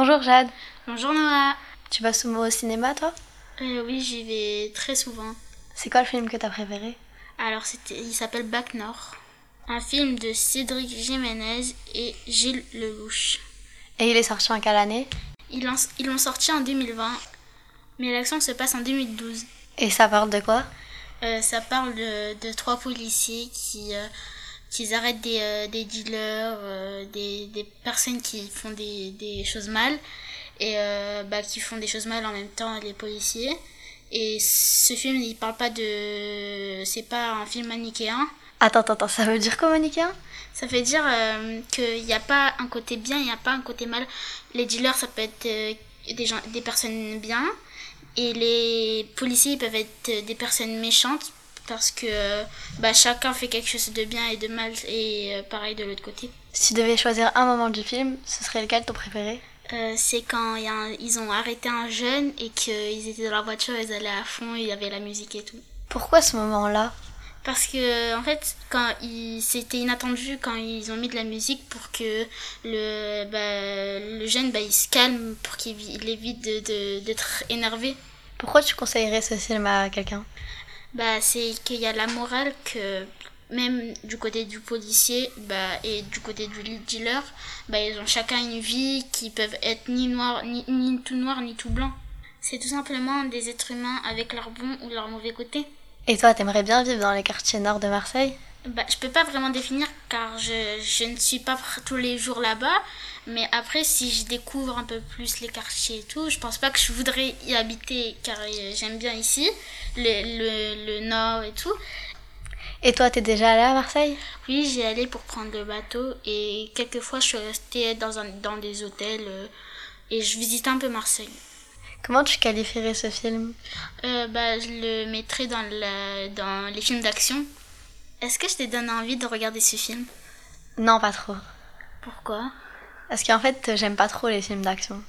Bonjour Jade, Bonjour Noah. tu vas souvent au cinéma toi? Euh, oui, j'y vais très souvent. C'est quoi le film que t'as préféré? Alors, c'était, il s'appelle Bac Nord. Un film de Cédric Jiménez et Gilles Lelouch. Et il est sorti en quelle année? Ils l'ont, ils l'ont sorti en 2020, mais l'action se passe en 2012. Et ça parle de quoi? Euh, ça parle de, de trois policiers qui, euh, qui arrêtent des, euh, des dealers, euh, des, des personnes qui font des, des choses mal, et euh, bah, qui font des choses mal en même temps les policiers. Et ce film, il parle pas de. C'est pas un film manichéen. Attends, attends, attends, ça veut dire quoi manichéen? Ça veut dire qu'il n'y a pas un côté bien, il n'y a pas un côté mal. Les dealers, ça peut être des, gens, des personnes bien. Et les policiers ils peuvent être des personnes méchantes parce que bah, chacun fait quelque chose de bien et de mal. Et euh, pareil de l'autre côté. Si tu devais choisir un moment du film, ce serait lequel ton préféré? Euh, c'est quand y a un- ils ont arrêté un jeune et qu'ils étaient dans leur voiture, ils allaient à fond, il y avait la musique et tout. Pourquoi ce moment-là? Parce que en fait, quand c'était inattendu quand ils ont mis de la musique pour que le bah, le jeune bah, il se calme pour qu'il vi- il évite de- de- d'être énervé. Pourquoi tu conseillerais ce film à quelqu'un? Bah c'est qu'il y a la morale que même du côté du policier bah, et du côté du dealer, bah, ils ont chacun une vie qui peuvent être ni noir ni, ni tout noir ni tout blanc. C'est tout simplement des êtres humains avec leur bon ou leur mauvais côté. Et toi, t'aimerais bien vivre dans les quartiers nord de Marseille? Bah, je peux pas vraiment définir car je, je ne suis pas tous les jours là-bas. Mais après, si je découvre un peu plus les quartiers et tout, je pense pas que je voudrais y habiter car euh, j'aime bien ici, le, le, le nord et tout. Et toi, t'es déjà allé à Marseille? Oui, j'y allé pour prendre le bateau et quelquefois je suis restée dans, un, dans des hôtels euh, et je visitais un peu Marseille. Comment tu qualifierais ce film? Euh, bah, je le mettrais dans, la, dans les films d'action. Est-ce que je t'ai donné envie de regarder ce film? Non, pas trop. Pourquoi? Parce qu'en fait, j'aime pas trop les films d'action.